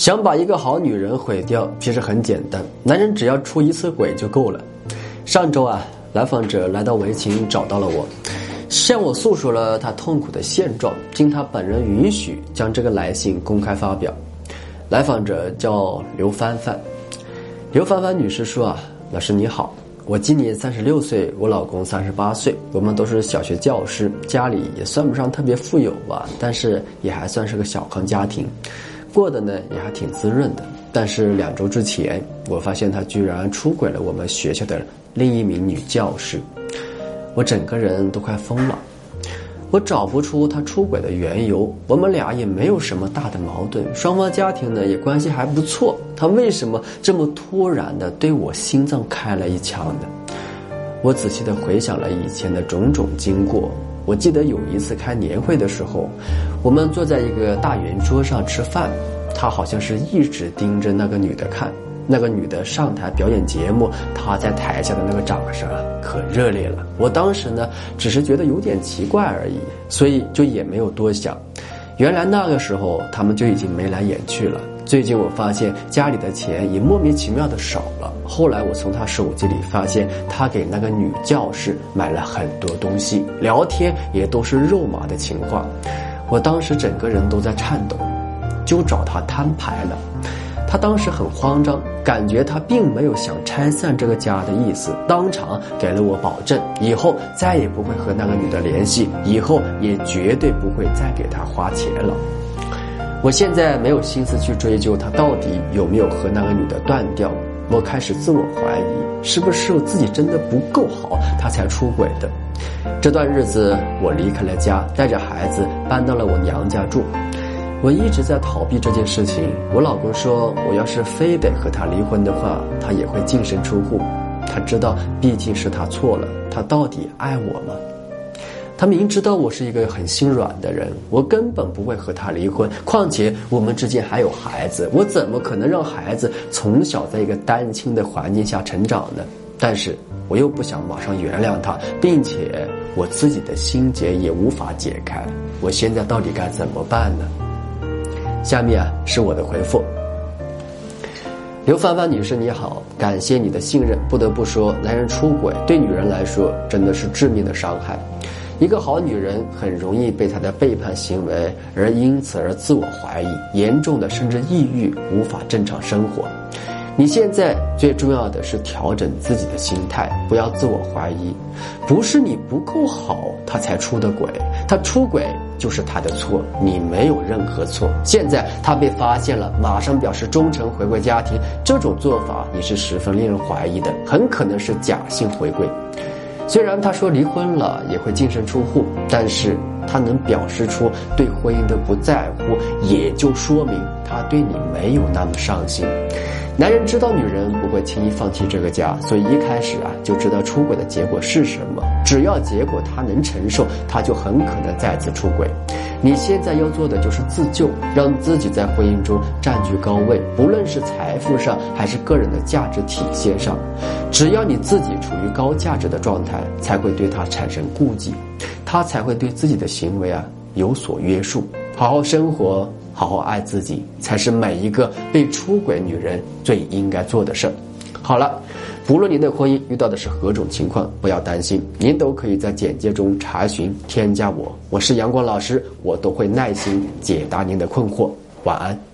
想把一个好女人毁掉，其实很简单，男人只要出一次轨就够了。上周啊，来访者来到围琴找到了我，向我诉说了他痛苦的现状，经他本人允许，将这个来信公开发表。来访者叫刘帆帆，刘帆帆女士说啊，老师你好，我今年三十六岁，我老公三十八岁，我们都是小学教师，家里也算不上特别富有吧，但是也还算是个小康家庭。过得呢也还挺滋润的，但是两周之前，我发现他居然出轨了我们学校的另一名女教师，我整个人都快疯了。我找不出他出轨的缘由，我们俩也没有什么大的矛盾，双方家庭呢也关系还不错，他为什么这么突然的对我心脏开了一枪呢？我仔细的回想了以前的种种经过。我记得有一次开年会的时候，我们坐在一个大圆桌上吃饭，他好像是一直盯着那个女的看。那个女的上台表演节目，他在台下的那个掌声，可热烈了。我当时呢，只是觉得有点奇怪而已，所以就也没有多想。原来那个时候他们就已经眉来眼去了。最近我发现家里的钱也莫名其妙的少了。后来我从他手机里发现，他给那个女教师买了很多东西，聊天也都是肉麻的情话。我当时整个人都在颤抖，就找他摊牌了。他当时很慌张，感觉他并没有想拆散这个家的意思，当场给了我保证，以后再也不会和那个女的联系，以后也绝对不会再给她花钱了。我现在没有心思去追究他到底有没有和那个女的断掉，我开始自我怀疑，是不是我自己真的不够好，他才出轨的。这段日子我离开了家，带着孩子搬到了我娘家住。我一直在逃避这件事情。我老公说，我要是非得和他离婚的话，他也会净身出户。他知道，毕竟是他错了，他到底爱我吗？他明知道我是一个很心软的人，我根本不会和他离婚。况且我们之间还有孩子，我怎么可能让孩子从小在一个单亲的环境下成长呢？但是我又不想马上原谅他，并且我自己的心结也无法解开。我现在到底该怎么办呢？下面啊是我的回复。刘帆帆女士你好，感谢你的信任。不得不说，男人出轨对女人来说真的是致命的伤害。一个好女人很容易被他的背叛行为而因此而自我怀疑，严重的甚至抑郁，无法正常生活。你现在最重要的是调整自己的心态，不要自我怀疑。不是你不够好，他才出的轨，他出轨就是他的错，你没有任何错。现在他被发现了，马上表示忠诚回归家庭，这种做法也是十分令人怀疑的，很可能是假性回归。虽然他说离婚了也会净身出户，但是他能表示出对婚姻的不在乎，也就说明他对你没有那么上心。男人知道女人不会轻易放弃这个家，所以一开始啊就知道出轨的结果是什么。只要结果他能承受，他就很可能再次出轨。你现在要做的就是自救，让自己在婚姻中占据高位，不论是财富上还是个人的价值体现上。只要你自己处于高价值的状态，才会对他产生顾忌，他才会对自己的行为啊有所约束。好好生活，好好爱自己，才是每一个被出轨女人最应该做的事儿。好了。不论您的婚姻遇到的是何种情况，不要担心，您都可以在简介中查询添加我，我是阳光老师，我都会耐心解答您的困惑。晚安。